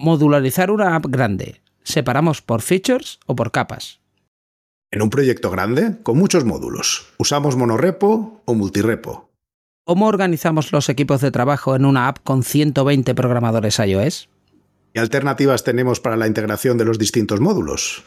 Modularizar una app grande. ¿Separamos por features o por capas? En un proyecto grande, con muchos módulos, ¿usamos monorepo o multirepo? ¿Cómo organizamos los equipos de trabajo en una app con 120 programadores iOS? ¿Qué alternativas tenemos para la integración de los distintos módulos?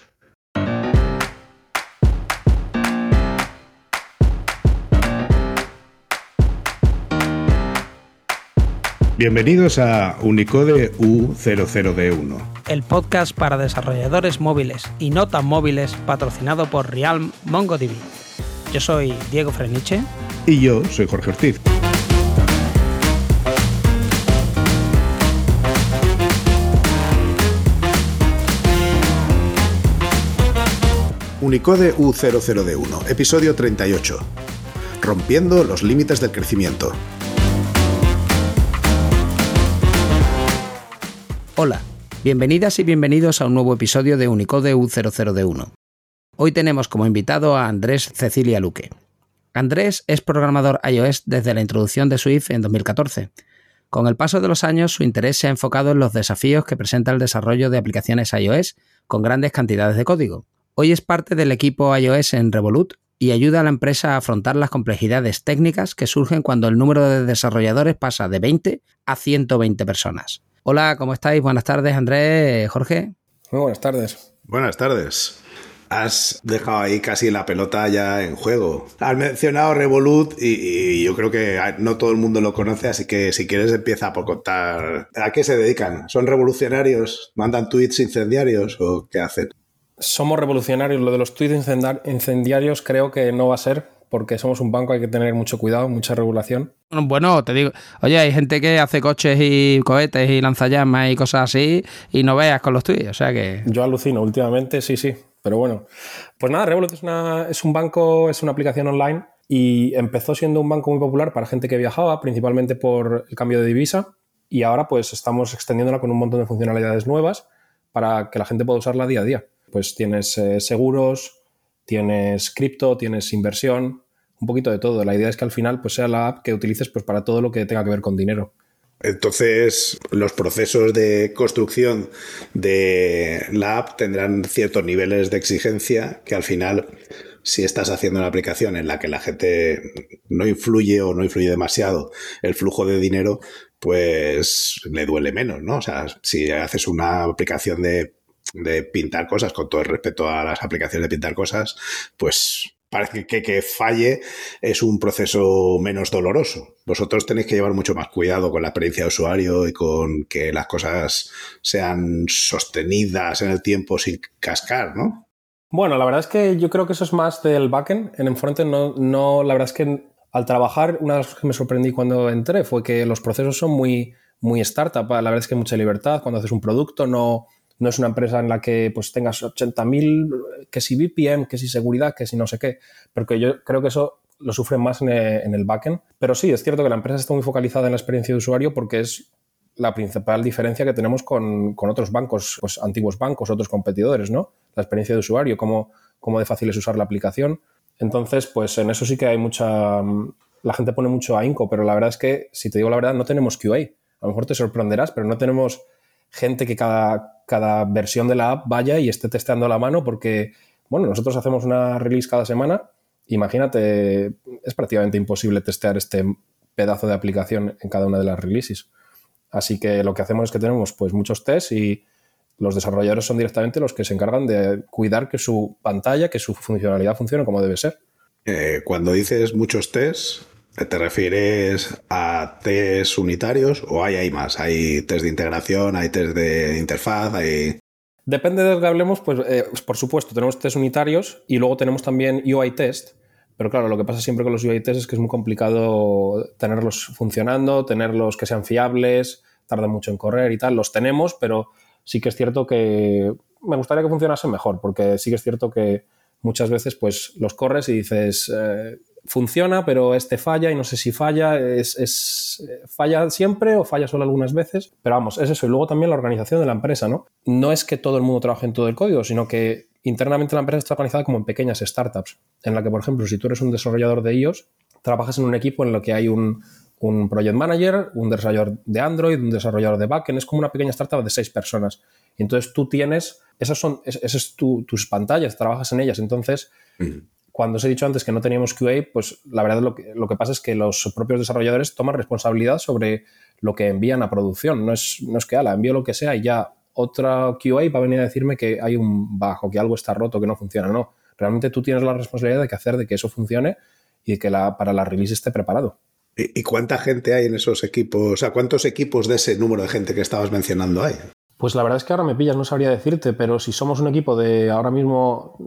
Bienvenidos a Unicode U00D1. El podcast para desarrolladores móviles y no tan móviles patrocinado por Realm MongoDB. Yo soy Diego Freniche. Y yo soy Jorge Ortiz. Unicode U00D1, episodio 38. Rompiendo los límites del crecimiento. Hola, bienvenidas y bienvenidos a un nuevo episodio de Unicode U00D1. Hoy tenemos como invitado a Andrés Cecilia Luque. Andrés es programador iOS desde la introducción de Swift en 2014. Con el paso de los años, su interés se ha enfocado en los desafíos que presenta el desarrollo de aplicaciones iOS con grandes cantidades de código. Hoy es parte del equipo iOS en Revolut y ayuda a la empresa a afrontar las complejidades técnicas que surgen cuando el número de desarrolladores pasa de 20 a 120 personas. Hola, ¿cómo estáis? Buenas tardes, Andrés, Jorge. Muy buenas tardes. Buenas tardes. Has dejado ahí casi la pelota ya en juego. Has mencionado Revolut y, yo creo que no todo el mundo lo conoce, así que si quieres empieza por contar a qué se dedican. ¿Son revolucionarios? ¿Mandan tweets incendiarios o qué hacen? Somos revolucionarios. Lo de los tweets incendiarios creo que no va a ser, porque somos un banco, hay que tener mucho cuidado, mucha regulación. Bueno, te digo, oye, hay gente que hace coches y cohetes y lanzallamas y cosas así y no veas con los tuyos, o sea que... Yo alucino, últimamente sí, sí, pero bueno. Pues nada, Revolut es, una, es un banco, es una aplicación online y empezó siendo un banco muy popular para gente que viajaba, principalmente por el cambio de divisa y ahora pues estamos extendiéndola con un montón de funcionalidades nuevas para que la gente pueda usarla día a día. Pues tienes eh, seguros, tienes cripto, tienes inversión, un poquito de todo. La idea es que al final pues, sea la app que utilices pues, para todo lo que tenga que ver con dinero. Entonces, los procesos de construcción de la app tendrán ciertos niveles de exigencia que al final, si estás haciendo una aplicación en la que la gente no influye o no influye demasiado el flujo de dinero, pues le duele menos, ¿no? O sea, si haces una aplicación de de pintar cosas, con todo el respeto a las aplicaciones de pintar cosas, pues parece que, que falle es un proceso menos doloroso. Vosotros tenéis que llevar mucho más cuidado con la experiencia de usuario y con que las cosas sean sostenidas en el tiempo sin cascar, ¿no? Bueno, la verdad es que yo creo que eso es más del backend. En el frontend no, no, la verdad es que al trabajar, una de las cosas que me sorprendí cuando entré fue que los procesos son muy, muy startup. La verdad es que hay mucha libertad. Cuando haces un producto, no, no es una empresa en la que pues tengas 80.000, que si VPN, que si seguridad, que si no sé qué, porque yo creo que eso lo sufren más en el, backend. Pero sí, es cierto que la empresa está muy focalizada en la experiencia de usuario porque es la principal diferencia que tenemos con, otros bancos, pues antiguos bancos, otros competidores, ¿no? La experiencia de usuario, cómo, cómo de fácil es usar la aplicación. Entonces, pues en eso sí que hay mucha... La gente pone mucho ahínco, pero la verdad es que, si te digo la verdad, no tenemos QA. A lo mejor te sorprenderás, pero no tenemos gente que cada, cada versión de la app vaya y esté testeando la mano porque, bueno, nosotros hacemos una release cada semana. Imagínate, es prácticamente imposible testear este pedazo de aplicación en cada una de las releases. Así que lo que hacemos es que tenemos pues muchos tests y los desarrolladores son directamente los que se encargan de cuidar que su pantalla, que su funcionalidad funcione como debe ser. Eh, cuando dices muchos tests, ¿Te refieres a test unitarios o hay, hay más? ¿Hay test de integración? ¿Hay test de interfaz? Hay... Depende de lo que hablemos, pues, eh, pues por supuesto, tenemos test unitarios y luego tenemos también UI test. Pero claro, lo que pasa siempre con los UI test es que es muy complicado tenerlos funcionando, tenerlos que sean fiables, tarda mucho en correr y tal. Los tenemos, pero sí que es cierto que me gustaría que funcionasen mejor, porque sí que es cierto que muchas veces pues los corres y dices, eh, funciona, pero este falla y no sé si falla, es, falla siempre o falla solo algunas veces, pero vamos, es eso. Y luego también la organización de la empresa, ¿no? No es que todo el mundo trabaje en todo el código, sino que internamente la empresa está organizada como en pequeñas startups, en la que, por ejemplo, si tú eres un desarrollador de iOS, trabajas en un equipo en el que hay un, un project manager, un desarrollador de Android, un desarrollador de backend, es como una pequeña startup de seis personas. Y entonces tú tienes, esas son, esas tus pantallas, trabajas en ellas. Entonces, cuando os he dicho antes que no teníamos QA, pues la verdad lo que, lo que pasa es que los propios desarrolladores toman responsabilidad sobre lo que envían a producción. No es, no es que, ala, envío lo que sea y ya otra QA va a venir a decirme que hay un bajo, que algo está roto, que no funciona. No, realmente tú tienes la responsabilidad de que hacer de que eso funcione y que para la release esté preparado. ¿Y cuánta gente hay en esos equipos? O sea, ¿cuántos equipos de ese número de gente que estabas mencionando hay? Pues la verdad es que ahora me pillas, no sabría decirte, pero si somos un equipo de ahora mismo,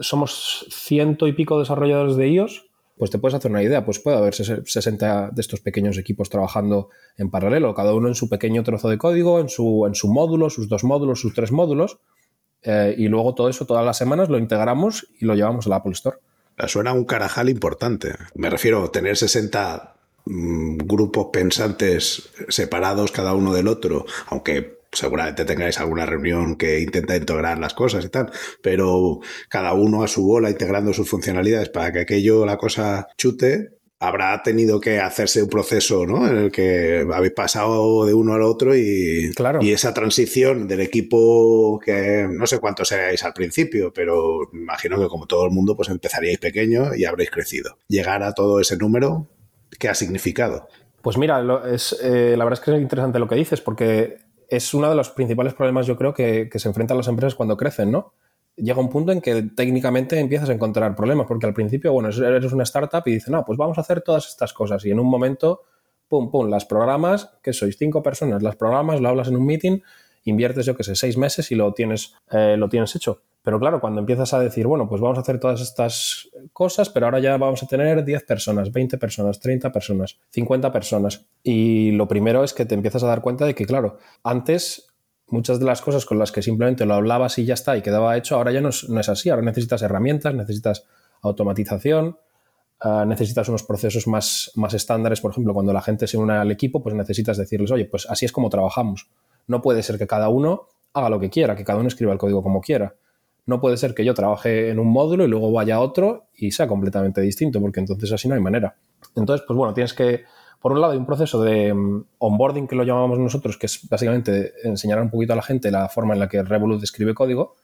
somos ciento y pico desarrolladores de iOS, pues te puedes hacer una idea, pues puede haber 60 de estos pequeños equipos trabajando en paralelo, cada uno en su pequeño trozo de código, en su, en su módulo, sus dos módulos, sus tres módulos, eh, y luego todo eso todas las semanas lo integramos y lo llevamos a la Apple Store. Suena un carajal importante. Me refiero a tener 60 mm, grupos pensantes separados cada uno del otro, aunque seguramente tengáis alguna reunión que intenta integrar las cosas y tal, pero cada uno a su bola integrando sus funcionalidades para que aquello, la cosa chute, habrá tenido que hacerse un proceso ¿no? en el que habéis pasado de uno al otro y, claro. y esa transición del equipo que no sé cuántos seréis al principio, pero imagino que como todo el mundo pues empezaríais pequeño y habréis crecido. Llegar a todo ese número, ¿qué ha significado? Pues mira, es, eh, la verdad es que es interesante lo que dices porque es uno de los principales problemas, yo creo, que, se enfrentan las empresas cuando crecen, ¿no? Llega un punto en que técnicamente empiezas a encontrar problemas, porque al principio, bueno, eres una startup y dices, no, pues vamos a hacer todas estas cosas. Y en un momento, pum, pum, las programas, que sois cinco personas, las programas, lo hablas en un meeting, inviertes, yo qué sé, seis meses y lo tienes, eh, lo tienes hecho. Pero claro, cuando empiezas a decir, bueno, pues vamos a hacer todas estas cosas, pero ahora ya vamos a tener 10 personas, 20 personas, 30 personas, 50 personas. Y lo primero es que te empiezas a dar cuenta de que, claro, antes muchas de las cosas con las que simplemente lo hablabas y ya está y quedaba hecho, ahora ya no es, así. Ahora necesitas herramientas, necesitas automatización, ah, necesitas unos procesos más, más estándares. Por ejemplo, cuando la gente se une al equipo, pues necesitas decirles, oye, pues así es como trabajamos. No puede ser que cada uno haga lo que quiera, que cada uno escriba el código como quiera. No puede ser que yo trabaje en un módulo y luego vaya a otro y sea completamente distinto, porque entonces así no hay manera. Entonces, pues bueno, tienes que, por un lado, hay un proceso de mm, onboarding que lo llamamos nosotros, que es básicamente enseñar un poquito a la gente la forma en la que Revolut escribe código.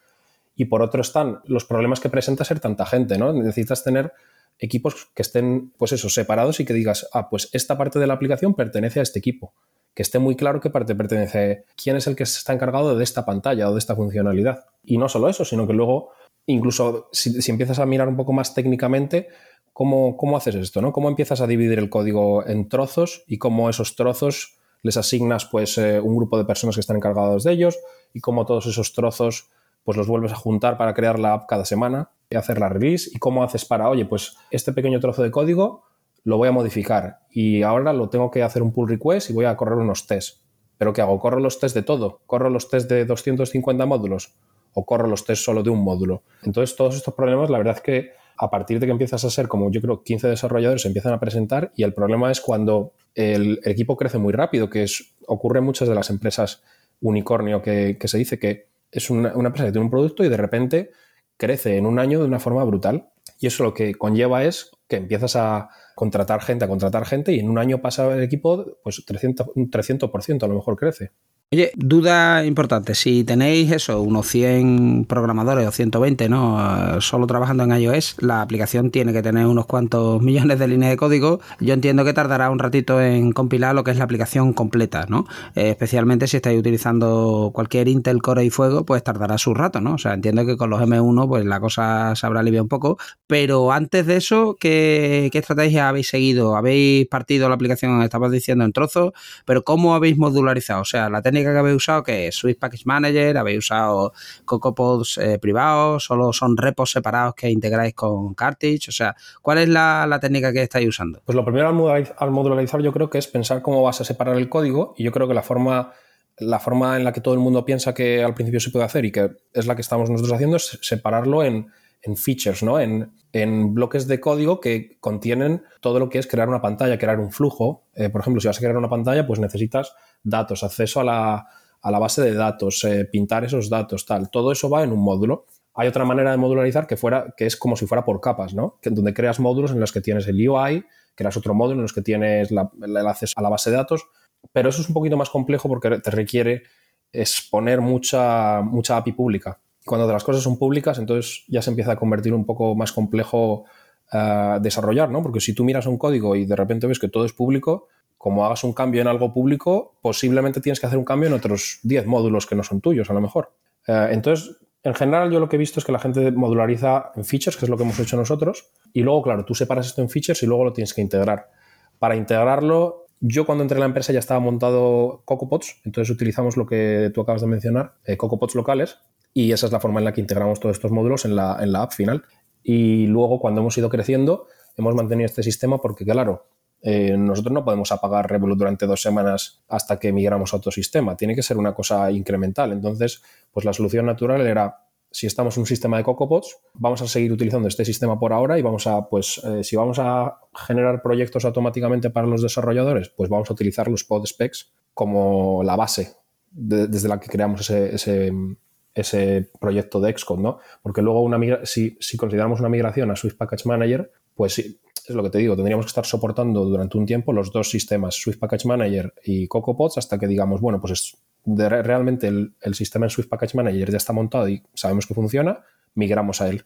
Y por otro están los problemas que presenta ser tanta gente, ¿no? Necesitas tener equipos que estén, pues eso, separados y que digas, ah, pues esta parte de la aplicación pertenece a este equipo que esté muy claro qué parte pertenece, quién es el que está encargado de esta pantalla o de esta funcionalidad. Y no solo eso, sino que luego, incluso si, empiezas a mirar un poco más técnicamente, ¿cómo, ¿cómo, haces esto? ¿no? ¿Cómo empiezas a dividir el código en trozos y cómo esos trozos les asignas pues, eh, un grupo de personas que están encargados de ellos y cómo todos esos trozos pues los vuelves a juntar para crear la app cada semana y hacer la release y cómo haces para, oye, pues este pequeño trozo de código lo voy a modificar y ahora lo tengo que hacer un pull request y voy a correr unos tests. ¿Pero qué hago? ¿Corro los tests de todo? ¿Corro los tests de 250 módulos? ¿O corro los tests solo de un módulo? Entonces, todos estos problemas, la verdad es que a partir de que empiezas a ser como yo creo 15 desarrolladores se empiezan a presentar y el problema es cuando el, equipo crece muy rápido, que es, ocurre en muchas de las empresas unicornio que, se dice que es una, una, empresa que tiene un producto y de repente crece en un año de una forma brutal. Y eso lo que conlleva es que empiezas a, contratar gente a contratar gente y en un año pasa el equipo, pues 300, un 300% a lo mejor crece. Oye, duda importante, si tenéis eso, unos 100 programadores o 120, ¿no? Solo trabajando en iOS, la aplicación tiene que tener unos cuantos millones de líneas de código. Yo entiendo que tardará un ratito en compilar lo que es la aplicación completa, ¿no? Eh, especialmente si estáis utilizando cualquier Intel Core y Fuego, pues tardará su rato, ¿no? O sea, entiendo que con los M1 pues la cosa se habrá aliviado un poco, pero antes de eso, ¿qué, qué estrategia habéis seguido? ¿Habéis partido la aplicación, estabas diciendo, en trozos? Pero ¿cómo habéis modularizado? O sea, la que habéis usado, que es Swift Package Manager, habéis usado CocoaPods eh, privados, solo son repos separados que integráis con Cartridge, o sea, ¿cuál es la, técnica que estáis usando? Pues lo primero al modularizar, yo creo que es pensar cómo vas a separar el código y yo creo que la forma la forma en la que todo el mundo piensa que al principio se puede hacer y que es la que estamos nosotros haciendo es separarlo en, features, ¿no? En, bloques de código que contienen todo lo que es crear una pantalla, crear un flujo. Eh, por ejemplo, si vas a crear una pantalla, pues necesitas datos, acceso a la, base de datos, eh, pintar esos datos, tal. Todo eso va en un módulo. Hay otra manera de modularizar que, fuera, que es como si fuera por capas, ¿no? Que, donde creas módulos en los que tienes el UI, creas otro módulo en los que tienes el acceso a la base de datos, pero eso es un poquito más complejo porque te requiere exponer mucha, mucha API pública. Cuando las cosas son públicas, entonces ya se empieza a convertir un poco más complejo uh, desarrollar, ¿no? Porque si tú miras un código y de repente ves que todo es público, como hagas un cambio en algo público, posiblemente tienes que hacer un cambio en otros 10 módulos que no son tuyos, a lo mejor. Uh, entonces, en general, yo lo que he visto es que la gente modulariza en features, que es lo que hemos hecho nosotros, y luego, claro, tú separas esto en features y luego lo tienes que integrar. Para integrarlo, yo cuando entré en la empresa ya estaba montado CocoPods, entonces utilizamos lo que tú acabas de mencionar, eh, CocoPods locales, y esa es la forma en la que integramos todos estos módulos en la, en la app final. Y luego, cuando hemos ido creciendo, hemos mantenido este sistema porque, claro, eh, nosotros no podemos apagar Revolut durante dos semanas hasta que migramos a otro sistema. Tiene que ser una cosa incremental. Entonces, pues la solución natural era, si estamos en un sistema de CocoPods, vamos a seguir utilizando este sistema por ahora y vamos a, pues, eh, si vamos a generar proyectos automáticamente para los desarrolladores, pues vamos a utilizar los pod specs como la base desde la que creamos ese, ese, proyecto de Xcode, ¿no? Porque luego una si, si consideramos una migración a Swift Package Manager, pues sí, es lo que te digo, tendríamos que estar soportando durante un tiempo los dos sistemas, Swift Package Manager y CocoaPods, hasta que digamos, bueno, pues realmente el, sistema en Swift Package Manager ya está montado y sabemos que funciona, migramos a él.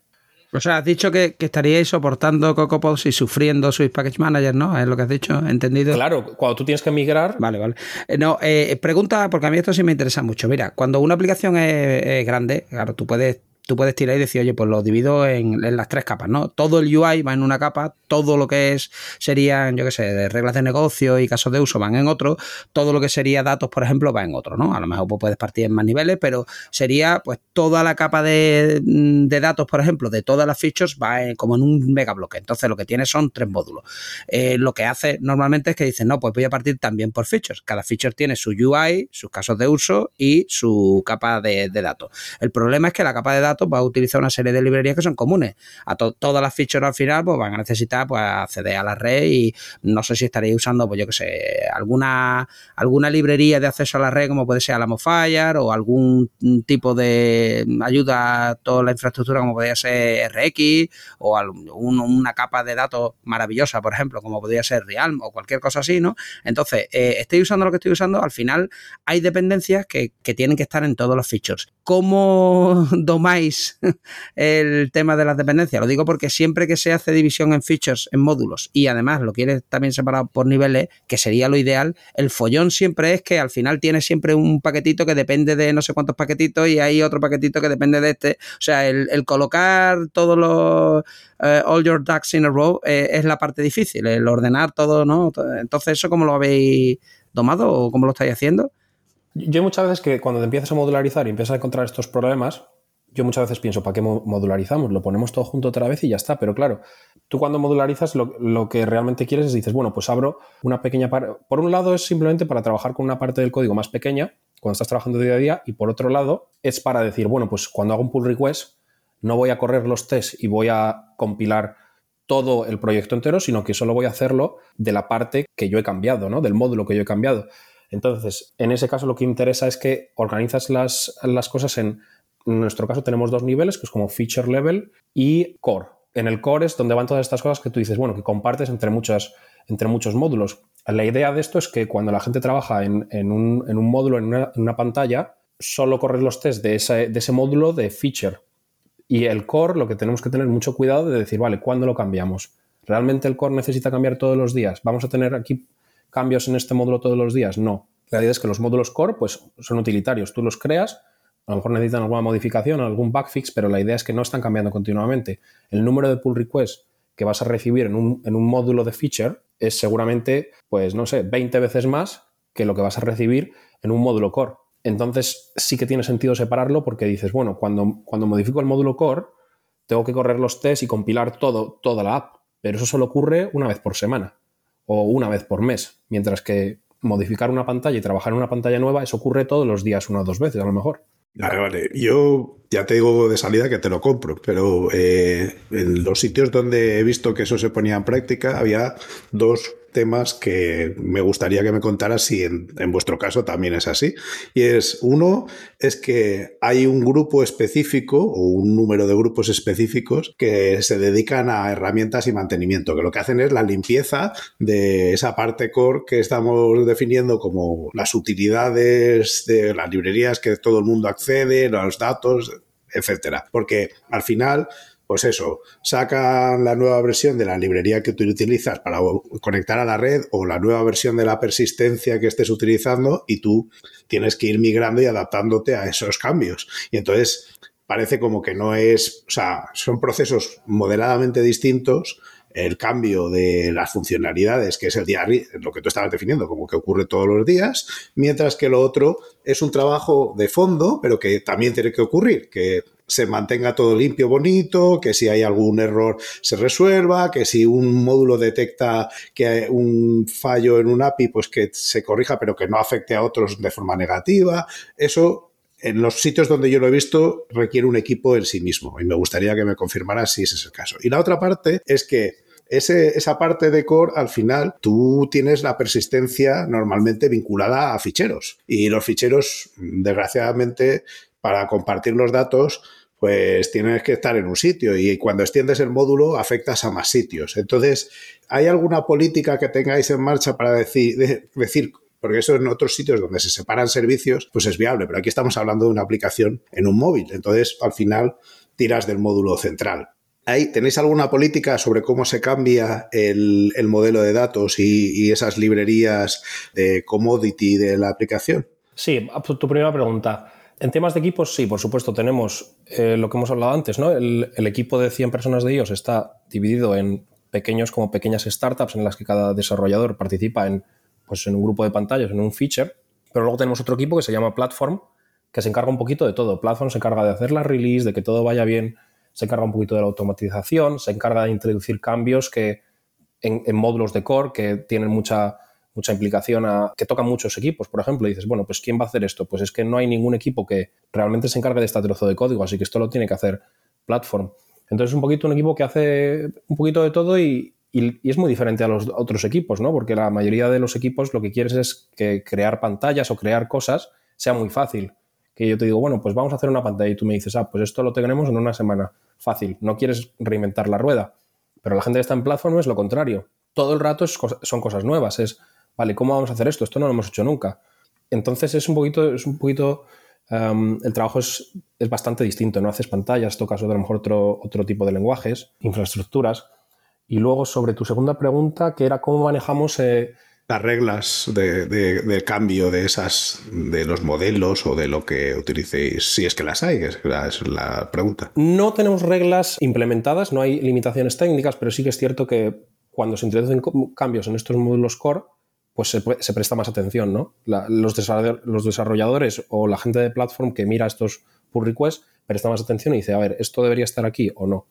O sea, has dicho que, estaríais soportando CocoaPods y sufriendo Swift Package Manager, ¿no? Es lo que has dicho, ¿entendido? Claro, cuando tú tienes que migrar. Vale, vale. Eh, no, eh, pregunta, porque a mí esto sí me interesa mucho. Mira, cuando una aplicación es grande, claro, tú puedes tú puedes tirar y decir, oye, pues lo divido en, las tres capas, ¿no? Todo el UI va en una capa, todo lo que es serían, yo qué sé, de reglas de negocio y casos de uso van en otro, todo lo que sería datos, por ejemplo, va en otro, ¿no? A lo mejor pues, puedes partir en más niveles, pero sería pues toda la capa de, datos, por ejemplo, de todas las features va como en un megabloque. Entonces lo que tiene son tres módulos. Eh, lo que hace normalmente es que dice, no, pues voy a partir también por features. Cada feature tiene su UI, sus casos de uso y su capa de datos. El problema es que la capa de datos va a utilizar una serie de librerías que son comunes. A todas las features al final pues van a necesitar pues acceder a la red y no sé si estaréis usando, pues yo que sé, alguna, alguna librería de acceso a la red como puede ser Alamofire o algún tipo de ayuda a toda la infraestructura como podría ser RX o una capa de datos maravillosa, por ejemplo, como podría ser Realm o cualquier cosa así, ¿no? Entonces, eh, estoy usando lo que estoy usando, al final hay dependencias que, que tienen que estar en todos los features. ¿Cómo domáis el tema de las dependencias. Lo digo porque siempre que se hace división en features, en módulos, y además lo quieres también separado por niveles, que sería lo ideal, el follón siempre es que al final tienes siempre un paquetito que depende de no sé cuántos paquetitos y hay otro paquetito que depende de este. O sea, el, colocar todos los eh, all your ducks in a row eh, es la parte difícil, el ordenar todo, ¿no? Entonces, ¿eso cómo lo habéis tomado o cómo lo estáis haciendo? Yo muchas veces que cuando te empiezas a modularizar y empiezas a encontrar estos problemas, yo muchas veces pienso, ¿para qué modularizamos? Lo ponemos todo junto otra vez y ya está. Pero claro, tú cuando modularizas lo, que realmente quieres es dices, bueno, pues abro una pequeña parte. Por un lado es simplemente para trabajar con una parte del código más pequeña cuando estás trabajando día a día y por otro lado es para decir, bueno, pues cuando hago un pull request no voy a correr los tests y voy a compilar todo el proyecto entero, sino que solo voy a hacerlo de la parte que yo he cambiado, ¿no? Del módulo que yo he cambiado. Entonces, en ese caso lo que interesa es que organizas las, las cosas en en nuestro caso tenemos dos niveles, que es como feature level y core. En el core es donde van todas estas cosas que tú dices, bueno, que compartes entre, muchas, entre muchos módulos. La idea de esto es que cuando la gente trabaja en, un, módulo, en una, pantalla, solo corres los tests de ese, de ese módulo de feature. Y el core, lo que tenemos que tener mucho cuidado de decir, vale, ¿cuándo lo cambiamos? ¿Realmente el core necesita cambiar todos los días? ¿Vamos a tener aquí cambios en este módulo todos los días? No. La idea es que los módulos core pues, son utilitarios. Tú los creas a lo mejor necesitan alguna modificación, algún bugfix, pero la idea es que no están cambiando continuamente. El número de pull requests que vas a recibir en un, módulo de feature es seguramente, pues no sé, 20 veces más que lo que vas a recibir en un módulo core. Entonces sí que tiene sentido separarlo porque dices, bueno, cuando, cuando modifico el módulo core, tengo que correr los tests y compilar todo, toda la app, pero eso solo ocurre una vez por semana o una vez por mes, mientras que modificar una pantalla y trabajar en una pantalla nueva, eso ocurre todos los días una o dos veces a lo mejor. Vale, vale. Yo ya te digo de salida que te lo compro, pero eh, en los sitios donde he visto que eso se ponía en práctica había dos temas que me gustaría que me contaras si en, vuestro caso también es así. Y es, uno, es que hay un grupo específico o un número de grupos específicos que se dedican a herramientas y mantenimiento, que lo que hacen es la limpieza de esa parte core que estamos definiendo como las utilidades de las librerías que todo el mundo accede, los datos, etcétera. Porque al final pues eso, sacan la nueva versión de la librería que tú utilizas para conectar a la red o la nueva versión de la persistencia que estés utilizando y tú tienes que ir migrando y adaptándote a esos cambios. Y entonces parece como que no es, o sea, son procesos moderadamente distintos el cambio de las funcionalidades, que es el día, lo que tú estabas definiendo, como que ocurre todos los días, mientras que lo otro es un trabajo de fondo, pero que también tiene que ocurrir, que se mantenga todo limpio, bonito, que si hay algún error se resuelva, que si un módulo detecta que hay un fallo en un API, pues que se corrija, pero que no afecte a otros de forma negativa. Eso, en los sitios donde yo lo he visto, requiere un equipo en sí mismo y me gustaría que me confirmara si ese es el caso. Y la otra parte es que esa parte de core, al final, tú tienes la persistencia normalmente vinculada a ficheros. Y los ficheros, desgraciadamente, para compartir los datos, pues tienes que estar en un sitio y cuando extiendes el módulo afectas a más sitios. Entonces, ¿hay alguna política que tengáis en marcha para decir, porque eso en otros sitios donde se separan servicios, pues es viable, pero aquí estamos hablando de una aplicación en un móvil, entonces al final tiras del módulo central. ¿Tenéis alguna política sobre cómo se cambia el, modelo de datos y, y, esas librerías de commodity de la aplicación? Sí, tu primera pregunta. En temas de equipos, sí, por supuesto, tenemos eh, lo que hemos hablado antes, ¿no? El, equipo de 100 personas de ellos está dividido en pequeños como pequeñas startups en las que cada desarrollador participa en, pues, en un grupo de pantallas, en un feature, pero luego tenemos otro equipo que se llama Platform, que se encarga un poquito de todo. Platform se encarga de hacer la release, de que todo vaya bien, se encarga un poquito de la automatización, se encarga de introducir cambios que en módulos de core que tienen mucha mucha implicación a que tocan muchos equipos, por ejemplo, y dices, bueno, pues ¿quién va a hacer esto? Pues es que no hay ningún equipo que realmente se encargue de este trozo de código, así que esto lo tiene que hacer Platform. Entonces es un poquito un equipo que hace un poquito de todo y, es muy diferente a los otros equipos, ¿no? Porque la mayoría de los equipos lo que quieres es que crear pantallas o crear cosas sea muy fácil. Que yo te digo, bueno, pues vamos a hacer una pantalla y tú me dices, ah, pues esto lo tenemos en una semana. Fácil. No quieres reinventar la rueda. Pero la gente que está en Platform es lo contrario. Todo el rato son cosas nuevas. Es, vale, ¿cómo vamos a hacer esto? Esto no lo hemos hecho nunca. Entonces es un poquito, es un poquito, em, el trabajo es, bastante distinto, ¿no? Haces pantallas, tocas a lo mejor otro, otro tipo de lenguajes, infraestructuras. Y luego sobre tu segunda pregunta, que era cómo manejamos... Eh, las reglas de, cambio de esas, de los modelos o de lo que utilicéis, si es que las hay, es es la pregunta. No tenemos reglas implementadas, no hay limitaciones técnicas, pero sí que es cierto que cuando se introducen cambios en estos módulos core, pues se, presta más atención, ¿no? los, desarrolladores o la gente de platform que mira estos pull requests presta más atención y dice, a ver, ¿esto debería estar aquí o no?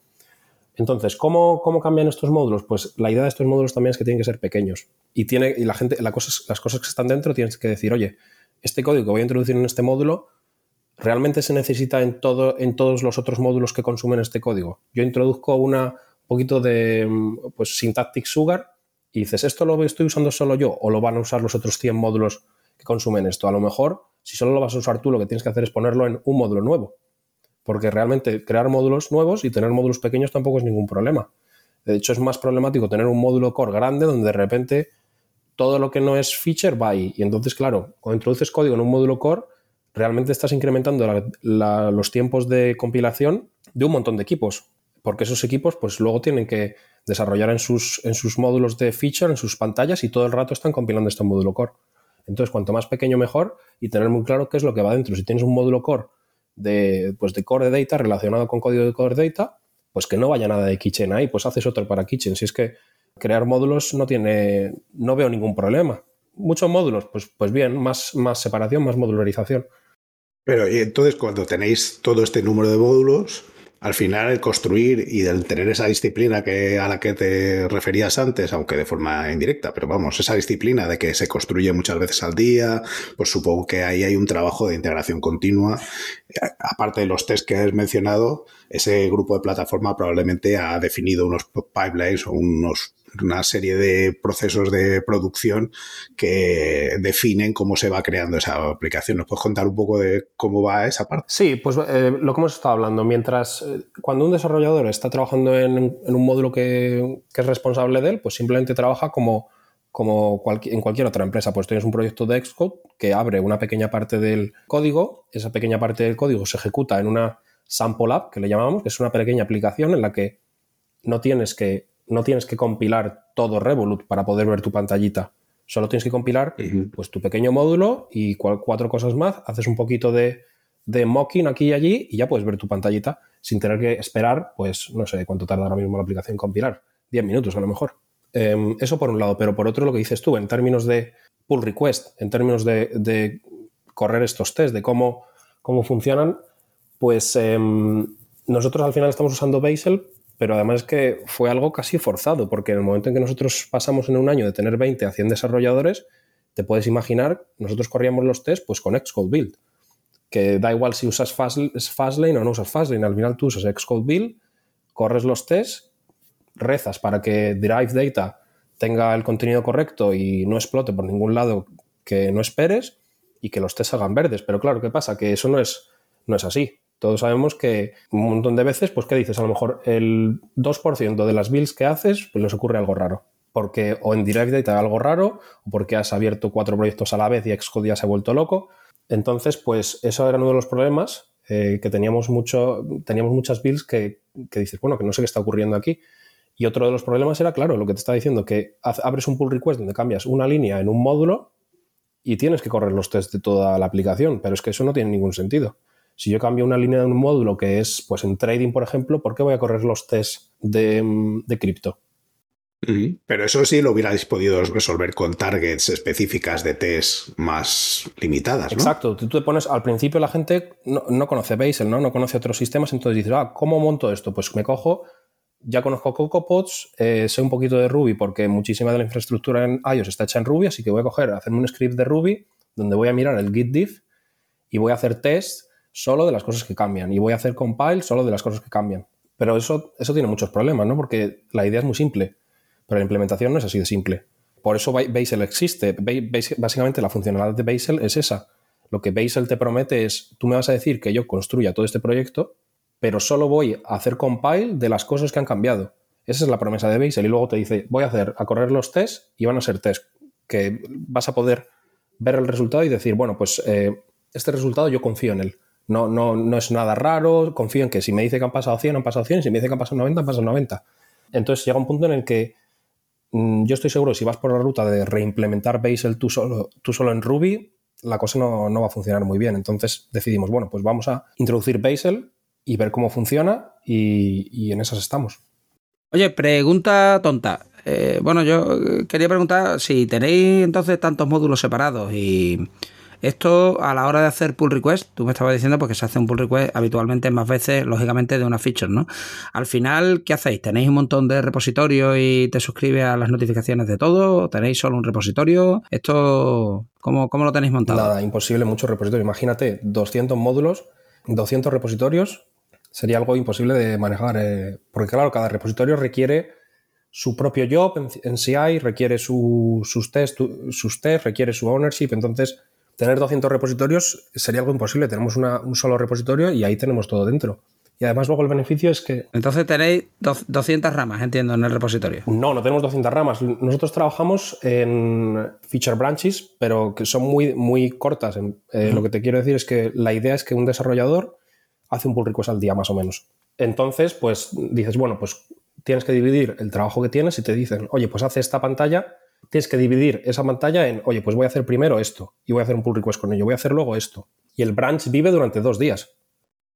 Entonces, ¿cómo, ¿cómo, cambian estos módulos? Pues la idea de estos módulos también es que tienen que ser pequeños. Y, tiene, y la gente, las cosas que están dentro tienes que decir, oye, este código que voy a introducir en este módulo, ¿realmente se necesita en, todo, en todos los otros módulos que consumen este código? Yo introduzco una, un poquito de mm, pues, syntactic sugar y dices, ¿esto lo estoy usando solo yo o lo van a usar los otros 100 módulos que consumen esto? A lo mejor, si solo lo vas a usar tú, lo que tienes que hacer es ponerlo en un módulo nuevo. Porque realmente crear módulos nuevos y tener módulos pequeños tampoco es ningún problema. De hecho, es más problemático tener un módulo core grande donde de repente todo lo que no es feature va ahí. Y entonces, claro, cuando introduces código en un módulo core, realmente estás incrementando los tiempos de compilación de un montón de equipos. Porque esos equipos, pues luego tienen que desarrollar en sus, en sus módulos de feature, en sus pantallas y todo el rato están compilando este módulo core. Entonces, cuanto más pequeño, mejor y tener muy claro qué es lo que va dentro. Si tienes un módulo core de, pues de core data relacionado con código de core data, pues que no vaya nada de Kitchen ahí, pues haces otro para Kitchen. Si es que crear módulos no tiene, no veo ningún problema. Muchos módulos, pues, pues bien, más, más separación, más modularización. Pero y entonces cuando tenéis todo este número de módulos, al final el construir y el tener esa disciplina que, a la que te referías antes, aunque de forma indirecta, pero vamos, esa disciplina de que se construye muchas veces al día, pues supongo que ahí hay un trabajo de integración continua. Aparte de los test que has mencionado, ese grupo de plataforma probablemente ha definido unos pipelines o unos una serie de procesos de producción que definen cómo se va creando esa aplicación. ¿Nos puedes contar un poco de cómo va esa parte? Sí, pues eh, lo que hemos estado hablando, mientras eh, cuando un desarrollador está trabajando en, un módulo que, es responsable de él, pues simplemente trabaja como, como en cualquier otra empresa. Pues tienes un proyecto de Xcode que abre una pequeña parte del código, esa pequeña parte del código se ejecuta en una sample app, que le llamamos, que es una pequeña aplicación en la que no tienes que no tienes que compilar todo Revolut para poder ver tu pantallita. Solo tienes que compilar pues, tu pequeño módulo y cuatro cosas más. Haces un poquito de, mocking aquí y allí y ya puedes ver tu pantallita sin tener que esperar, pues no sé cuánto tarda ahora mismo la aplicación en compilar. Diez minutos a lo mejor. Em, eso por un lado, pero por otro lo que dices tú, en términos de pull request, en términos de, correr estos test, de cómo, cómo funcionan, pues em, nosotros al final estamos usando Bazel pero además es que fue algo casi forzado, porque en el momento en que nosotros pasamos en un año de tener 20 a 100 desarrolladores, te puedes imaginar, nosotros corríamos los tests pues con Xcode Build, que da igual si usas Fastlane o no usas Fastlane, al final tú usas Xcode Build, corres los tests, rezas para que Drive Data tenga el contenido correcto y no explote por ningún lado que no esperes y que los tests hagan verdes. Pero claro, ¿qué pasa? Que eso no es, no es así. Todos sabemos que un montón de veces, pues, ¿qué dices? A lo mejor el 2% de las builds que haces, pues les ocurre algo raro. Porque o en Direct Data hay algo raro, o porque has abierto cuatro proyectos a la vez y Xcode se ha vuelto loco. Entonces, pues eso era uno de los problemas, eh, que teníamos, mucho, teníamos muchas builds que, que dices, bueno, que no sé qué está ocurriendo aquí. Y otro de los problemas era, claro, lo que te está diciendo, que abres un pull request donde cambias una línea en un módulo y tienes que correr los tests de toda la aplicación, pero es que eso no tiene ningún sentido. Si yo cambio una línea de un módulo que es, pues en trading, por ejemplo, ¿por qué voy a correr los tests de, cripto? Pero eso sí lo hubierais podido resolver con targets específicas de test más limitadas, ¿no? Exacto. Tú te pones, al principio la gente no, conoce Basel, ¿no? No conoce otros sistemas, entonces dices, ah, ¿cómo monto esto? Pues me cojo, ya conozco CocoaPods, eh, sé un poquito de Ruby porque muchísima de la infraestructura en iOS está hecha en Ruby, así que voy a coger, hacerme un script de Ruby donde voy a mirar el git diff y voy a hacer test solo de las cosas que cambian y voy a hacer compile solo de las cosas que cambian. Pero eso, eso tiene muchos problemas, ¿no? Porque la idea es muy simple, pero la implementación no es así de simple. Por eso Basel existe. Básicamente la funcionalidad de Basel es esa. Lo que Basel te promete es, tú me vas a decir que yo construya todo este proyecto, pero solo voy a hacer compile de las cosas que han cambiado. Esa es la promesa de Basel. Y luego te dice, voy a hacer, a correr los tests y van a ser tests que vas a poder ver el resultado y decir, bueno, pues eh, este resultado yo confío en él. No, no, no es nada raro, confío en que si me dice que han pasado 100, han pasado 100, si me dice que han pasado 90, han pasado 90. Entonces llega un punto en el que mm, yo estoy seguro, si vas por la ruta de reimplementar Basel tú solo, tú solo en Ruby, la cosa no, va a funcionar muy bien. Entonces decidimos, bueno, pues vamos a introducir Basel y ver cómo funciona y, en esas estamos. Oye, pregunta tonta. Eh, bueno, yo quería preguntar si tenéis entonces tantos módulos separados y esto a la hora de hacer pull request, tú me estabas diciendo porque se hace un pull request habitualmente más veces, lógicamente, de una feature, ¿no? Al final, ¿qué hacéis? ¿Tenéis un montón de repositorios y te suscribes a las notificaciones de todo? ¿Tenéis solo un repositorio? ¿Esto cómo, cómo lo tenéis montado? Nada, imposible, muchos repositorios. Imagínate, 200 módulos, 200 repositorios, sería algo imposible de manejar. Eh, porque claro, cada repositorio requiere su propio job en, CI, requiere sus tests, sus tests, requiere su ownership, entonces tener 200 repositorios sería algo imposible. Tenemos un solo repositorio y ahí tenemos todo dentro. Y además luego el beneficio es que... Entonces tenéis 200 ramas, entiendo, en el repositorio. No, no tenemos 200 ramas. Nosotros trabajamos en feature branches, pero que son muy, muy cortas. Eh, lo que te quiero decir es que la idea es que un desarrollador hace un pull request al día más o menos. Entonces, pues dices, bueno, pues tienes que dividir el trabajo que tienes y te dicen, oye, pues hace esta pantalla tienes que dividir esa pantalla en, oye, pues voy a hacer primero esto y voy a hacer un pull request con ello, voy a hacer luego esto. Y el branch vive durante dos días.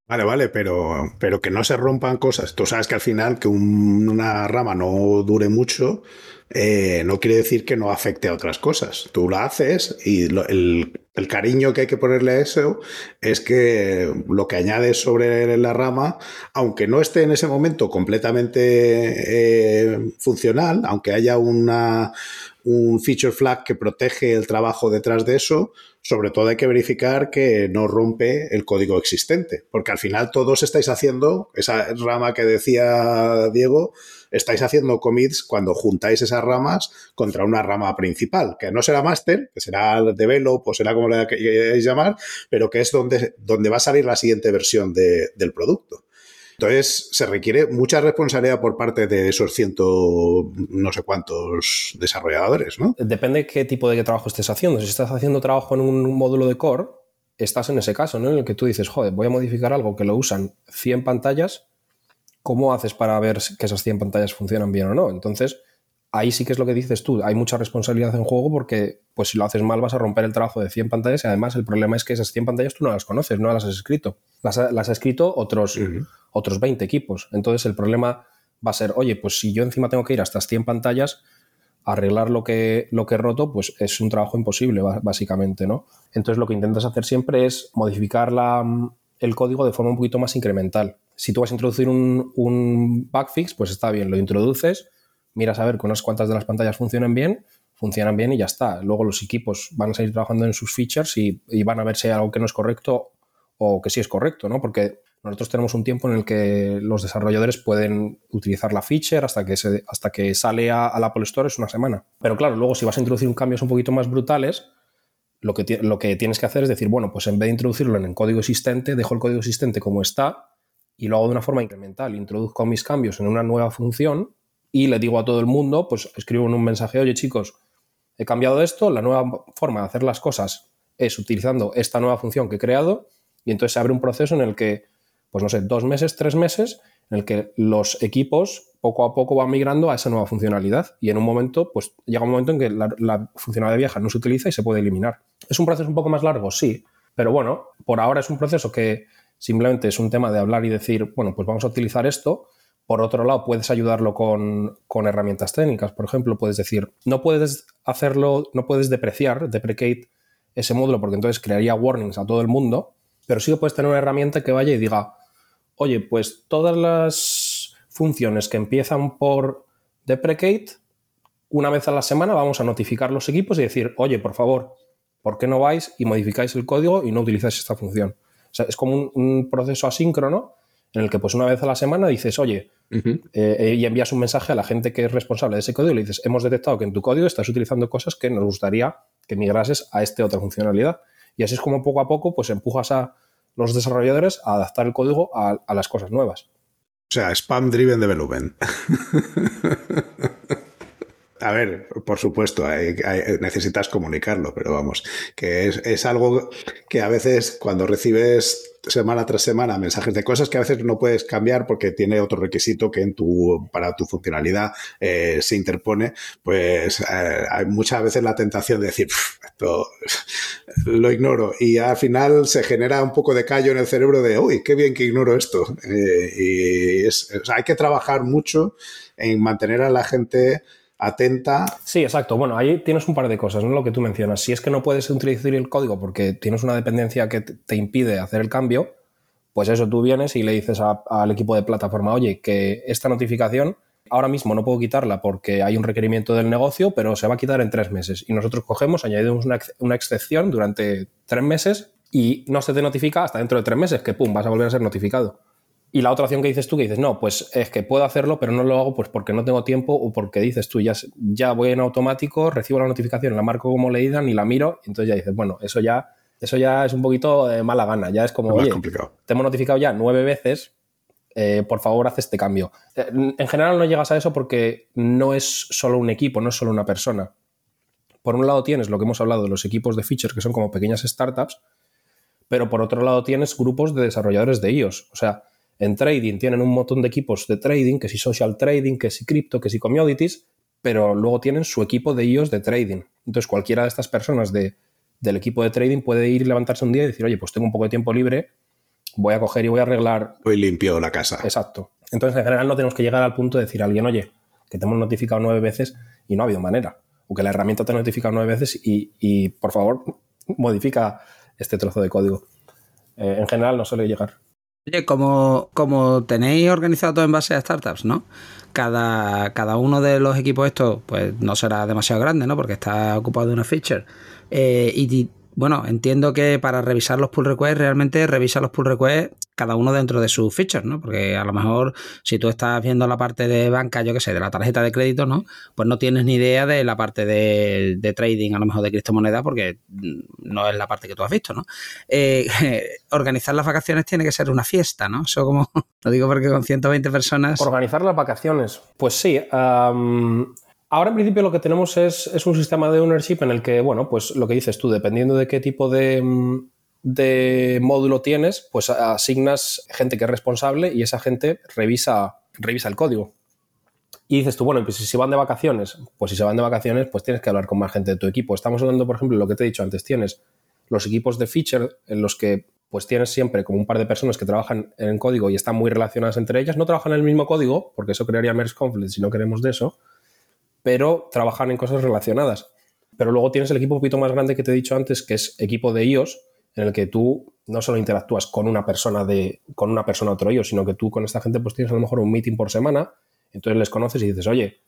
Vale, vale, pero, pero que no se rompan cosas. Tú sabes que al final que una rama no dure mucho eh, no quiere decir que no afecte a otras cosas. Tú la haces y el, El cariño que hay que ponerle a eso es que lo que añades sobre la rama, aunque no esté en ese momento completamente eh, funcional, aunque haya una, un feature flag que protege el trabajo detrás de eso, sobre todo hay que verificar que no rompe el código existente, porque al final todos estáis haciendo esa rama que decía Diego, estáis haciendo commits cuando juntáis esas ramas contra una rama principal, que no será master, que será develop o será como le queráis llamar, pero que es donde, donde va a salir la siguiente versión del producto. Entonces, se requiere mucha responsabilidad por parte de esos ciento no sé cuántos desarrolladores, ¿no? Depende qué tipo de trabajo estés haciendo. Si estás haciendo trabajo en un módulo de core, estás en ese caso, ¿no? En el que tú dices, joder, voy a modificar algo que lo usan 100 pantallas ¿cómo haces para ver que esas 100 pantallas funcionan bien o no? Entonces, ahí sí que es lo que dices tú, hay mucha responsabilidad en juego porque pues si lo haces mal vas a romper el trabajo de 100 pantallas y además el problema es que esas 100 pantallas tú no las conoces, no las has escrito. Las ha, las escrito otros, otros 20 equipos. Entonces el problema va a ser, oye, pues si yo encima tengo que ir a estas 100 pantallas, arreglar lo que, lo que he roto, pues es un trabajo imposible, básicamente, ¿no? Entonces lo que intentas hacer siempre es modificar la, el código de forma un poquito más incremental si tú vas a introducir un, un backfix, pues está bien, lo introduces, miras a ver que unas cuantas de las pantallas funcionan bien, funcionan bien y ya está. Luego los equipos van a seguir trabajando en sus features y, van a ver si hay algo que no es correcto o que sí es correcto, ¿no? Porque nosotros tenemos un tiempo en el que los desarrolladores pueden utilizar la feature hasta que, se, hasta que sale a, Apple Store es una semana. Pero claro, luego si vas a introducir un cambios un poquito más brutales, lo que, lo que tienes que hacer es decir, bueno, pues en vez de introducirlo en el código existente, dejo el código existente como está y lo hago de una forma incremental. Introduzco mis cambios en una nueva función y le digo a todo el mundo, pues escribo en un mensaje, oye chicos, he cambiado esto, la nueva forma de hacer las cosas es utilizando esta nueva función que he creado y entonces se abre un proceso en el que, pues no sé, dos meses, tres meses, en el que los equipos poco a poco van migrando a esa nueva funcionalidad y en un momento, pues llega un momento en que la, la funcionalidad vieja no se utiliza y se puede eliminar. ¿Es un proceso un poco más largo? Sí, pero bueno, por ahora es un proceso que Simplemente es un tema de hablar y decir, bueno, pues vamos a utilizar esto. Por otro lado, puedes ayudarlo con, herramientas técnicas. Por ejemplo, puedes decir, no puedes hacerlo, no puedes depreciar, deprecate ese módulo, porque entonces crearía warnings a todo el mundo, pero sí que puedes tener una herramienta que vaya y diga, oye, pues todas las funciones que empiezan por deprecate, una vez a la semana vamos a notificar los equipos y decir, oye, por favor, ¿por qué no vais y modificáis el código y no utilizáis esta función? sea, es como un, proceso asíncrono en el que pues una vez a la semana dices, oye, eh, y envías un mensaje a la gente que es responsable de ese código y le dices, hemos detectado que en tu código estás utilizando cosas que nos gustaría que migrases a esta otra funcionalidad. Y así es como poco a poco pues empujas a los desarrolladores a adaptar el código a, a las cosas nuevas. O sea, spam driven development. A ver, por supuesto, necesitas comunicarlo, pero vamos, que es, algo que a veces cuando recibes semana tras semana mensajes de cosas que a veces no puedes cambiar porque tiene otro requisito que en tu, para tu funcionalidad eh, se interpone, pues eh, hay muchas veces la tentación de decir, esto lo ignoro y al final se genera un poco de callo en el cerebro de, uy, qué bien que ignoro esto. Eh, y hay que trabajar mucho en mantener a la gente atenta. Sí, exacto. Bueno, ahí tienes un par de cosas, ¿no? Lo que tú mencionas. Si es que no puedes utilizar el código porque tienes una dependencia que te impide hacer el cambio, pues eso tú vienes y le dices al equipo de plataforma, oye, que esta notificación ahora mismo no puedo quitarla porque hay un requerimiento del negocio, pero se va a quitar en tres meses. Y nosotros cogemos, añadimos una, una excepción durante tres meses y no se te notifica hasta dentro de tres meses, que pum, vas a volver a ser notificado. Y la otra opción que dices tú, que dices, no, pues es que puedo hacerlo, pero no lo hago pues porque no tengo tiempo o porque dices tú, ya, ya voy en automático, recibo la notificación, la marco como leída, ni la miro, y entonces ya dices, bueno, eso ya, eso ya es un poquito de mala gana, ya es como, oye, te hemos notificado ya nueve veces, eh, por favor, haz este cambio. Eh, en general no llegas a eso porque no es solo un equipo, no es solo una persona. Por un lado tienes lo que hemos hablado de los equipos de features, que son como pequeñas startups, pero por otro lado tienes grupos de desarrolladores de iOS. O sea, en trading tienen un montón de equipos de trading, que si social trading, que si cripto, que si commodities, pero luego tienen su equipo de IOS de trading. Entonces cualquiera de estas personas de, del equipo de trading puede ir, levantarse un día y decir, oye, pues tengo un poco de tiempo libre, voy a coger y voy a arreglar. Hoy limpio la casa. Exacto. Entonces en general no tenemos que llegar al punto de decir a alguien, oye, que te hemos notificado nueve veces y no ha habido manera. O que la herramienta te ha notificado nueve veces y, y por favor, modifica este trozo de código. Eh, en general no suele llegar. Oye, como, como tenéis organizado todo en base a startups, ¿no? Cada, cada uno de los equipos estos, pues no será demasiado grande, ¿no? Porque está ocupado de una feature. Eh, y bueno, entiendo que para revisar los pull requests, realmente revisa los pull requests cada uno dentro de sus features, ¿no? Porque a lo mejor si tú estás viendo la parte de banca, yo qué sé, de la tarjeta de crédito, ¿no? Pues no tienes ni idea de la parte de, trading, a lo mejor de criptomonedas, porque no es la parte que tú has visto, ¿no? Eh, organizar las vacaciones tiene que ser una fiesta, ¿no? Eso como, lo digo porque con 120 personas... Organizar las vacaciones, pues sí. Ahora en principio lo que tenemos es, un sistema de ownership en el que, bueno, pues lo que dices tú, dependiendo de qué tipo de, módulo tienes, pues asignas gente que es responsable y esa gente revisa, revisa el código. Y dices tú, bueno, pues si van de vacaciones, pues si se van de vacaciones, pues tienes que hablar con más gente de tu equipo. Estamos hablando, por ejemplo, lo que te he dicho antes, tienes los equipos de feature en los que pues tienes siempre como un par de personas que trabajan en código y están muy relacionadas entre ellas. No trabajan en el mismo código, porque eso crearía merge conflict si no queremos de eso, pero trabajan en cosas relacionadas. Pero luego tienes el equipo un poquito más grande que te he dicho antes, que es equipo de iOS, en el que tú no solo interactúas con una persona de con una persona otro iOS, sino que tú con esta gente pues tienes a lo mejor un meeting por semana, entonces les conoces y dices, oye,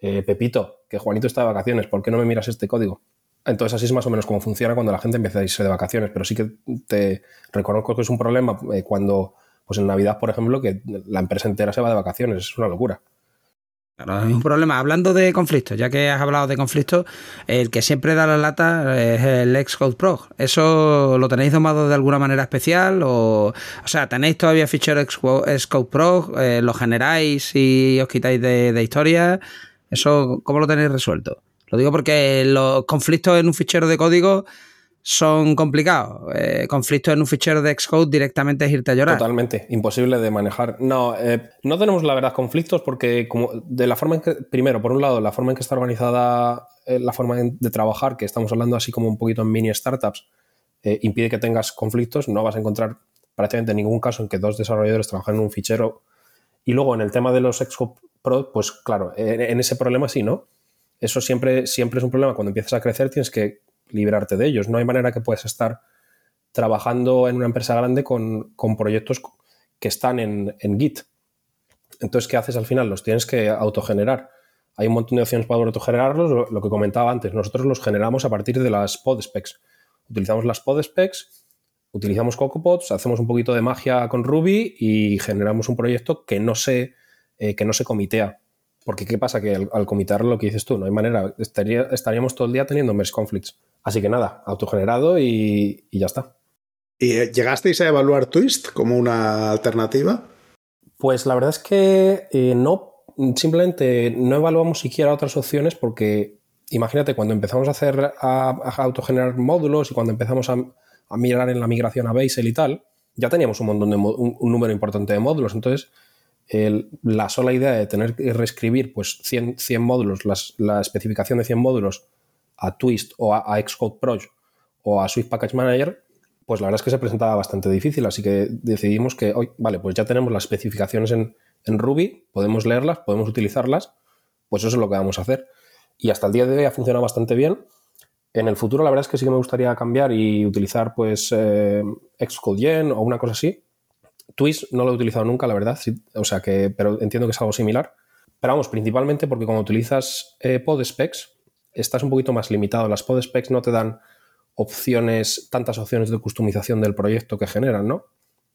eh, Pepito, que Juanito está de vacaciones, ¿por qué no me miras este código? Entonces así es más o menos como funciona cuando la gente empieza a irse de vacaciones, pero sí que te reconozco que es un problema eh, cuando, pues en Navidad, por ejemplo, que la empresa entera se va de vacaciones, es una locura. Es un problema. Hablando de conflictos, ya que has hablado de conflictos, el que siempre da la lata es el Xcode Pro. ¿Eso lo tenéis domado de alguna manera especial? O, o sea, ¿tenéis todavía fichero Xcode Pro? Eh, ¿Lo generáis y os quitáis de, de historia? ¿Eso cómo lo tenéis resuelto? Lo digo porque los conflictos en un fichero de código son complicados. Eh, conflictos en un fichero de Xcode directamente es irte a llorar. Totalmente, imposible de manejar. No, eh, no tenemos la verdad conflictos porque como de la forma en que, primero, por un lado, la forma en que está organizada eh, la forma de trabajar, que estamos hablando así como un poquito en mini startups, impide que tengas conflictos, no vas a encontrar prácticamente ningún caso en que dos desarrolladores trabajen en un fichero. Y luego en el tema de los Xcode Pro, pues claro, en, en ese problema sí, ¿no? Eso siempre, siempre es un problema. Cuando empiezas a crecer tienes que librarte de ellos. No hay manera que puedas estar trabajando en una empresa grande con, proyectos que están en, Git. Entonces, ¿qué haces al final? Los tienes que autogenerar. Hay un montón de opciones para autogenerarlos, lo, que comentaba antes. Nosotros los generamos a partir de las pod specs. Utilizamos las pod specs, utilizamos CocoaPods, hacemos un poquito de magia con Ruby y generamos un proyecto que no se, eh, que no se comitea. Porque ¿qué pasa? Que al, al lo que dices tú, no hay manera. estaríamos todo el día teniendo merge conflicts. Así que nada, autogenerado y, y ya está. ¿Y eh, llegasteis a evaluar Twist como una alternativa? Pues la verdad es que eh, no, simplemente no evaluamos siquiera otras opciones porque imagínate cuando empezamos a hacer a, autogenerar módulos y cuando empezamos a, mirar en la migración a Basel y tal, ya teníamos un montón de un, número importante de módulos. Entonces, la sola idea de tener que reescribir pues 100, 100 módulos, la especificación de 100 módulos a Twist o a, Xcode Pro o a Swift Package Manager, pues la verdad es que se presentaba bastante difícil, así que decidimos que, hoy, vale, pues ya tenemos las especificaciones en, Ruby, podemos leerlas, podemos utilizarlas, pues eso es lo que vamos a hacer. Y hasta el día de hoy ha funcionado bastante bien. En el futuro la verdad es que sí que me gustaría cambiar y utilizar pues eh, Xcode Gen o una cosa así. Twist no lo he utilizado nunca, la verdad, o sea que, pero entiendo que es algo similar. Pero vamos, principalmente porque cuando utilizas eh, pod specs, estás un poquito más limitado. Las pod specs no te dan opciones, tantas opciones de customización del proyecto que generan, ¿no?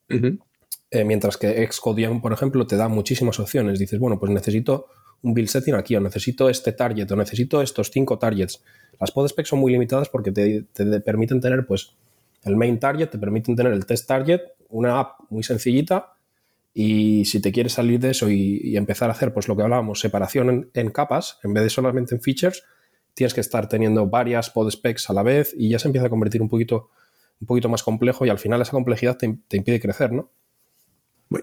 Eh, mientras que Xcode, por ejemplo, te da muchísimas opciones. Dices, bueno, pues necesito un build setting aquí, o necesito este target, o necesito estos cinco targets. Las pod specs son muy limitadas porque te, permiten tener, pues, el main target, te permiten tener el test target, una app muy sencillita. Y si te quieres salir de eso y, empezar a hacer, pues lo que hablábamos, separación en, capas, en vez de solamente en features, tienes que estar teniendo varias pod specs a la vez y ya se empieza a convertir un poquito, un poquito más complejo y al final esa complejidad te, impide crecer, ¿no?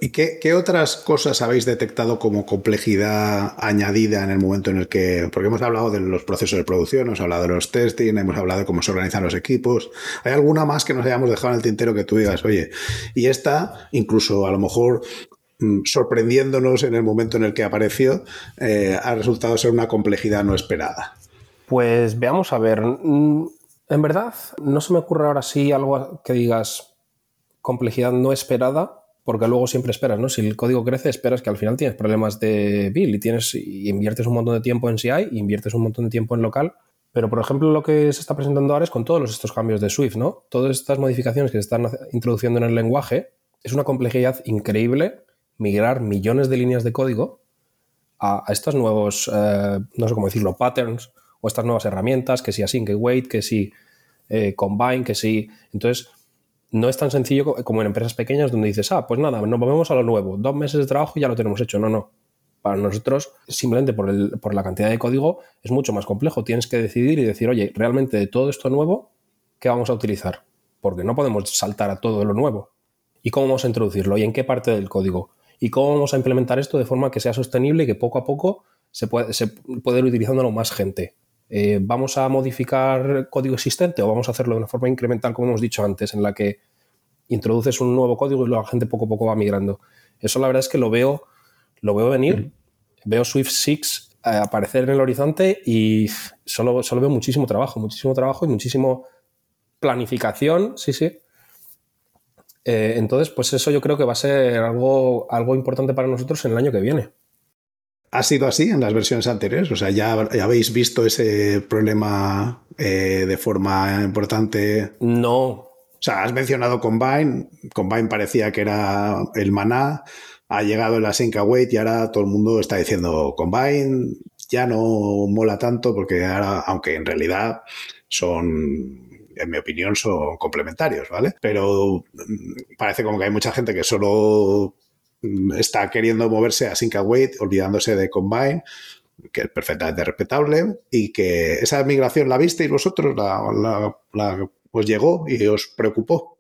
¿Y qué, otras cosas habéis detectado como complejidad añadida en el momento en el que, porque hemos hablado de los procesos de producción, hemos hablado de los testing, hemos hablado de cómo se organizan los equipos, ¿hay alguna más que nos hayamos dejado en el tintero que tú digas, oye, y esta, incluso a lo mejor mm, sorprendiéndonos en el momento en el que apareció, eh, ha resultado ser una complejidad no esperada? Pues veamos a ver. Mm, En verdad, no se me ocurre ahora sí algo que digas complejidad no esperada, porque luego siempre esperas, ¿no? Si el código crece, esperas que al final tienes problemas de build y tienes y inviertes un montón de tiempo en CI, inviertes un montón de tiempo en local. Pero, por ejemplo, lo que se está presentando ahora es con todos estos cambios de Swift, ¿no? Todas estas modificaciones que se están introduciendo en el lenguaje, es una complejidad increíble migrar millones de líneas de código a, estos nuevos, eh, no sé cómo decirlo, patterns o estas nuevas herramientas, que si async, que wait, que si eh, combine, que si... Entonces, no es tan sencillo como en empresas pequeñas donde dices, ah, pues nada, nos movemos a lo nuevo, dos meses de trabajo y ya lo tenemos hecho. No, no. Para nosotros, simplemente por, el, por la cantidad de código, es mucho más complejo. Tienes que decidir y decir, oye, realmente de todo esto nuevo, ¿qué vamos a utilizar? Porque no podemos saltar a todo lo nuevo. ¿Y cómo vamos a introducirlo? ¿Y en qué parte del código? ¿Y cómo vamos a implementar esto de forma que sea sostenible y que poco a poco se pueda, se pueda ir utilizándolo más gente? Eh, ¿Vamos a modificar código existente o vamos a hacerlo de una forma incremental, como hemos dicho antes, en la que introduces un nuevo código y la gente poco a poco va migrando? Eso la verdad es que lo veo, lo veo venir. Veo Swift 6 eh, aparecer en el horizonte y solo, solo veo muchísimo trabajo, muchísimo trabajo y muchísimo planificación, sí, sí. Eh, entonces, pues eso yo creo que va a ser algo, algo importante para nosotros en el año que viene. ¿Ha sido así en las versiones anteriores? O sea, ¿ya, habéis visto ese problema eh, de forma importante? No. O sea, has mencionado Combine. Combine parecía que era el maná. Ha llegado el Async Await y ahora todo el mundo está diciendo Combine ya no mola tanto porque ahora, aunque en realidad son en mi opinión, son complementarios, ¿vale? Pero mm, parece como que hay mucha gente que solo está queriendo moverse a Sync Await, olvidándose de Combine, que es perfectamente respetable, y que esa migración la visteis vosotros, la, os llegó y os preocupó.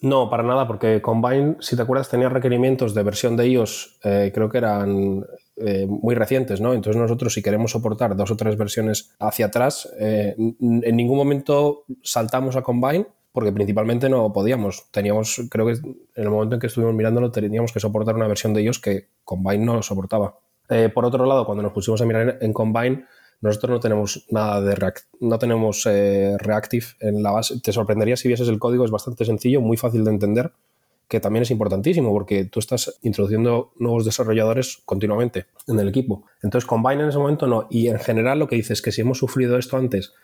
No, para nada, porque Combine, si te acuerdas, tenía requerimientos de versión de iOS, eh, creo que eran eh, muy recientes, ¿no? Entonces nosotros si queremos soportar dos o tres versiones hacia atrás, eh, en ningún momento saltamos a Combine porque principalmente no podíamos. Teníamos, creo que en el momento en que estuvimos mirándolo, teníamos que soportar una versión de ellos que Combine no soportaba. Eh, por otro lado, cuando nos pusimos a mirar en, Combine, nosotros no tenemos nada de no tenemos eh, Reactive en la base. Te sorprendería si vieses el código, es bastante sencillo, muy fácil de entender, que también es importantísimo porque tú estás introduciendo nuevos desarrolladores continuamente en el equipo. Entonces, Combine en ese momento no. Y en general lo que dices es que si hemos sufrido esto antes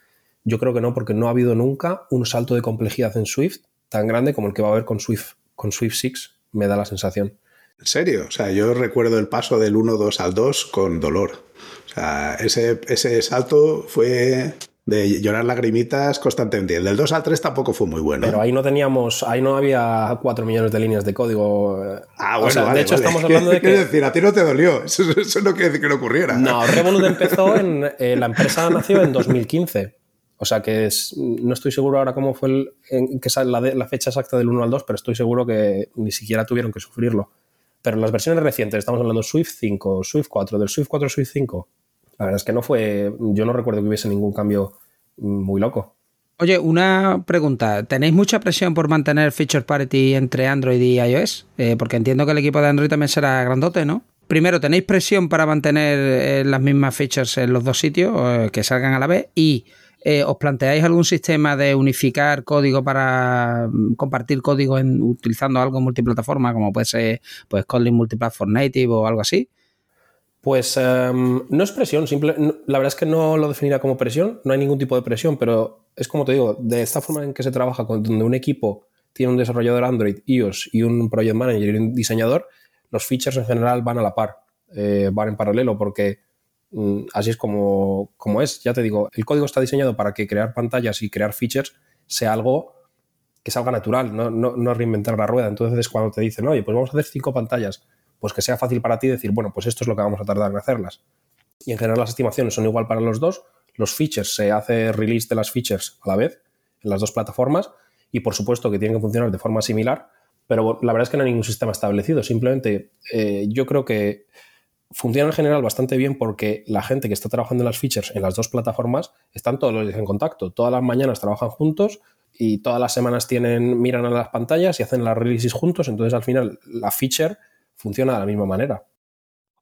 yo creo que no, porque no ha habido nunca un salto de complejidad en Swift tan grande como el que va a haber con Swift, con Swift 6, me da la sensación. ¿En serio? O sea, yo recuerdo el paso del 1.2 al 2 con dolor. O sea, ese, ese salto fue de llorar lagrimitas constantemente. El del 2 al 3 tampoco fue muy bueno. Pero ahí no teníamos, ahí no había 4 millones de líneas de código. Ah, bueno, de hecho estamos hablando de que... decir, a ti no te dolió, eso, no quiere decir que no ocurriera. No, Revolut empezó en, eh, la empresa nació en 2015. O sea que no estoy seguro ahora cómo fue el, en, que la, la, fecha exacta del 1 al 2, pero estoy seguro que ni siquiera tuvieron que sufrirlo. Pero las versiones recientes, estamos hablando Swift 5, Swift 4, del Swift 4 Swift 5, la verdad es que no fue, yo no recuerdo que hubiese ningún cambio muy loco. Oye, una pregunta. ¿Tenéis mucha presión por mantener feature parity entre Android y iOS? Eh, porque entiendo que el equipo de Android también será grandote, ¿no? Primero, ¿tenéis presión para mantener eh, las mismas features en los dos sitios, eh, que salgan a la vez? Y eh, ¿Os planteáis algún sistema de unificar código para mm, compartir código en, utilizando algo multiplataforma, como puede ser pues, Kotlin Multiplatform Native o algo así? Pues em, no es presión, la verdad es que no lo definiría como presión, no hay ningún tipo de presión, pero es como te digo, de esta forma en que se trabaja, con, donde un equipo tiene un desarrollador Android, iOS y un project manager y un diseñador, los features en general van a la par, eh, van en paralelo, porque así es como, como, es. Ya te digo, el código está diseñado para que crear pantallas y crear features sea algo que salga natural, no, no, reinventar la rueda. Entonces, cuando te dicen, oye, pues vamos a hacer cinco pantallas, pues que sea fácil para ti decir, bueno, pues esto es lo que vamos a tardar en hacerlas. Y en general las estimaciones son igual para los dos. Los features se hace release de las features a la vez en las dos plataformas y por supuesto que tienen que funcionar de forma similar, pero la verdad es que no hay ningún sistema establecido. Simplemente eh, yo creo que funciona en general bastante bien porque la gente que está trabajando en las features en las dos plataformas están todos los días en contacto. Todas las mañanas trabajan juntos y todas las semanas tienen, miran a las pantallas y hacen las releases juntos. Entonces, al final, la feature funciona de la misma manera.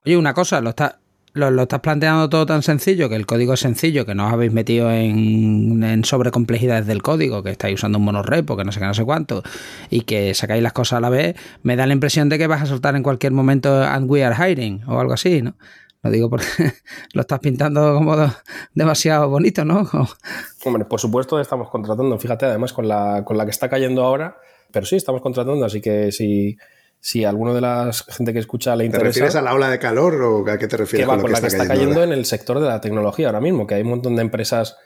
Oye, una cosa, lo, está, lo, estás planteando todo tan sencillo, que el código es sencillo, que no os habéis metido en, en sobrecomplejidades del código, que estáis usando un monorepo, que no sé qué, no sé cuánto, y que sacáis las cosas a la vez, me da la impresión de que vas a soltar en cualquier momento and we are hiring o algo así, ¿no? Lo digo porque lo estás pintando como demasiado bonito, ¿no? Hombre, por supuesto estamos contratando, fíjate, además con la, con la que está cayendo ahora, pero sí, estamos contratando, así que si, si alguno de la gente que escucha le interesa... ¿Te refieres a la ola de calor o a qué te refieres? con, con la que está, cayendo, en el sector de la tecnología ahora mismo, que hay un montón de empresas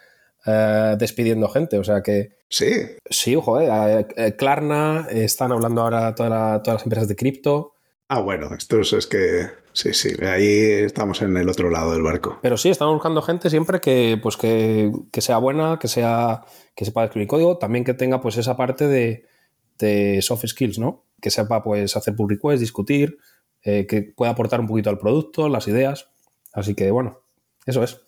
eh, despidiendo gente, o sea que... Sí. Sí, joder, eh, Klarna, están hablando ahora todas las empresas de cripto. Ah, bueno, esto es, que sí, sí, ahí estamos en el otro lado del barco. Pero sí, estamos buscando gente siempre que, pues que, sea buena, que sea que sepa escribir código, también que tenga pues esa parte de, de soft skills, ¿no? Que sepa pues hacer pull requests, discutir, eh, que pueda aportar un poquito al producto, las ideas. Así que bueno, eso es.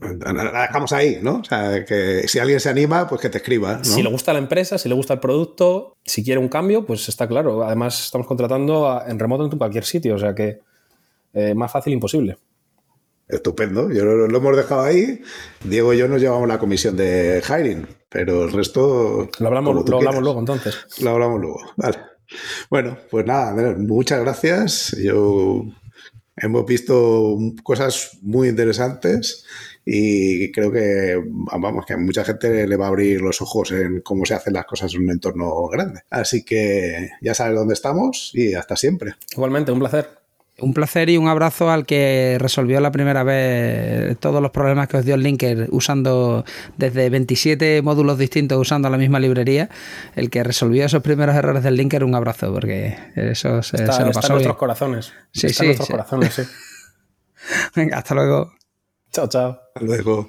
La dejamos ahí, ¿no? O sea, que si alguien se anima, pues que te escriba. Si le gusta la empresa, si le gusta el producto, si quiere un cambio, pues está claro. Además, estamos contratando en remoto en cualquier sitio, o sea que eh, más fácil imposible. Estupendo, yo lo, hemos dejado ahí. Diego y yo nos llevamos la comisión de hiring, pero el resto. Lo hablamos, lo hablamos luego entonces. Lo hablamos luego, vale. Bueno, pues nada, muchas gracias. Yo hemos visto cosas muy interesantes y creo que, vamos, que a mucha gente le va a abrir los ojos en cómo se hacen las cosas en un entorno grande. Así que ya sabes dónde estamos y hasta siempre. Igualmente, un placer. Un placer y un abrazo al que resolvió la primera vez todos los problemas que os dio el Linker usando desde 27 módulos distintos usando la misma librería. El que resolvió esos primeros errores del Linker, un abrazo, porque eso se, está, lo pasó. en nuestros corazones. Sí, está sí. En nuestros corazones, sí. Venga, hasta luego. Chao, chao. Hasta luego.